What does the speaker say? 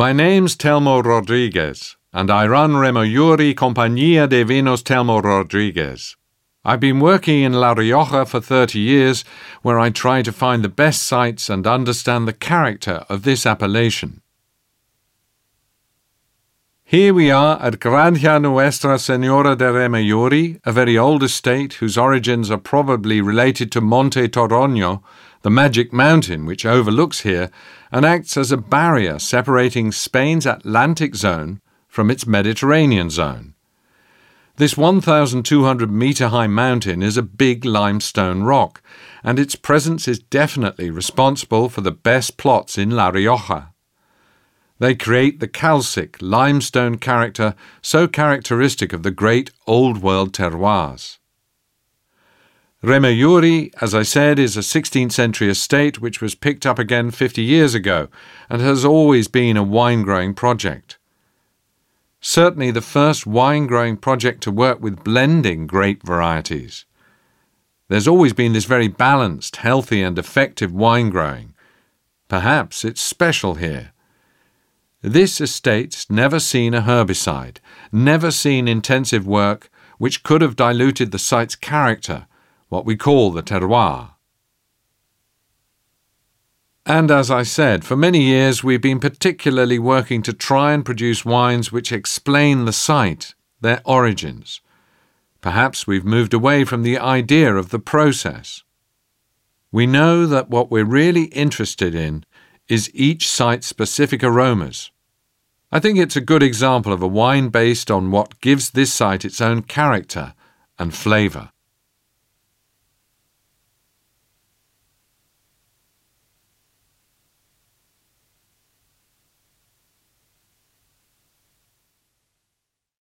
My name's Telmo Rodriguez, and I run Remelluri Compañía de Vinos Telmo Rodriguez. I've been working in La Rioja for 30 years, where I try to find the best sites and understand the character of this appellation. Here we are at Granja Nuestra Senora de Remelluri, a very old estate whose origins are probably related to Monte Toloño, the magic mountain which overlooks here and acts as a barrier separating Spain's Atlantic zone from its Mediterranean zone. This 1,200 metre high mountain is a big limestone rock, and its presence is definitely responsible for the best plots in La Rioja. They create the calcic, limestone character so characteristic of the great Old World terroirs. Remelluri, as I said, is a 16th century estate which was picked up again 50 years ago and has always been a wine growing project certainly the first wine growing project to work with blending grape varieties. There's always been this very balanced, healthy, and effective wine growing. Perhaps it's special here. This estate's never seen a herbicide, never seen intensive work which could have diluted the site's character, what we call the terroir. And as I said, for many years we've been particularly working to try and produce wines which explain the site, their origins. Perhaps we've moved away from the idea of the process. We know that what we're really interested in is each site's specific aromas. I think it's a good example of a wine based on what gives this site its own character and flavour.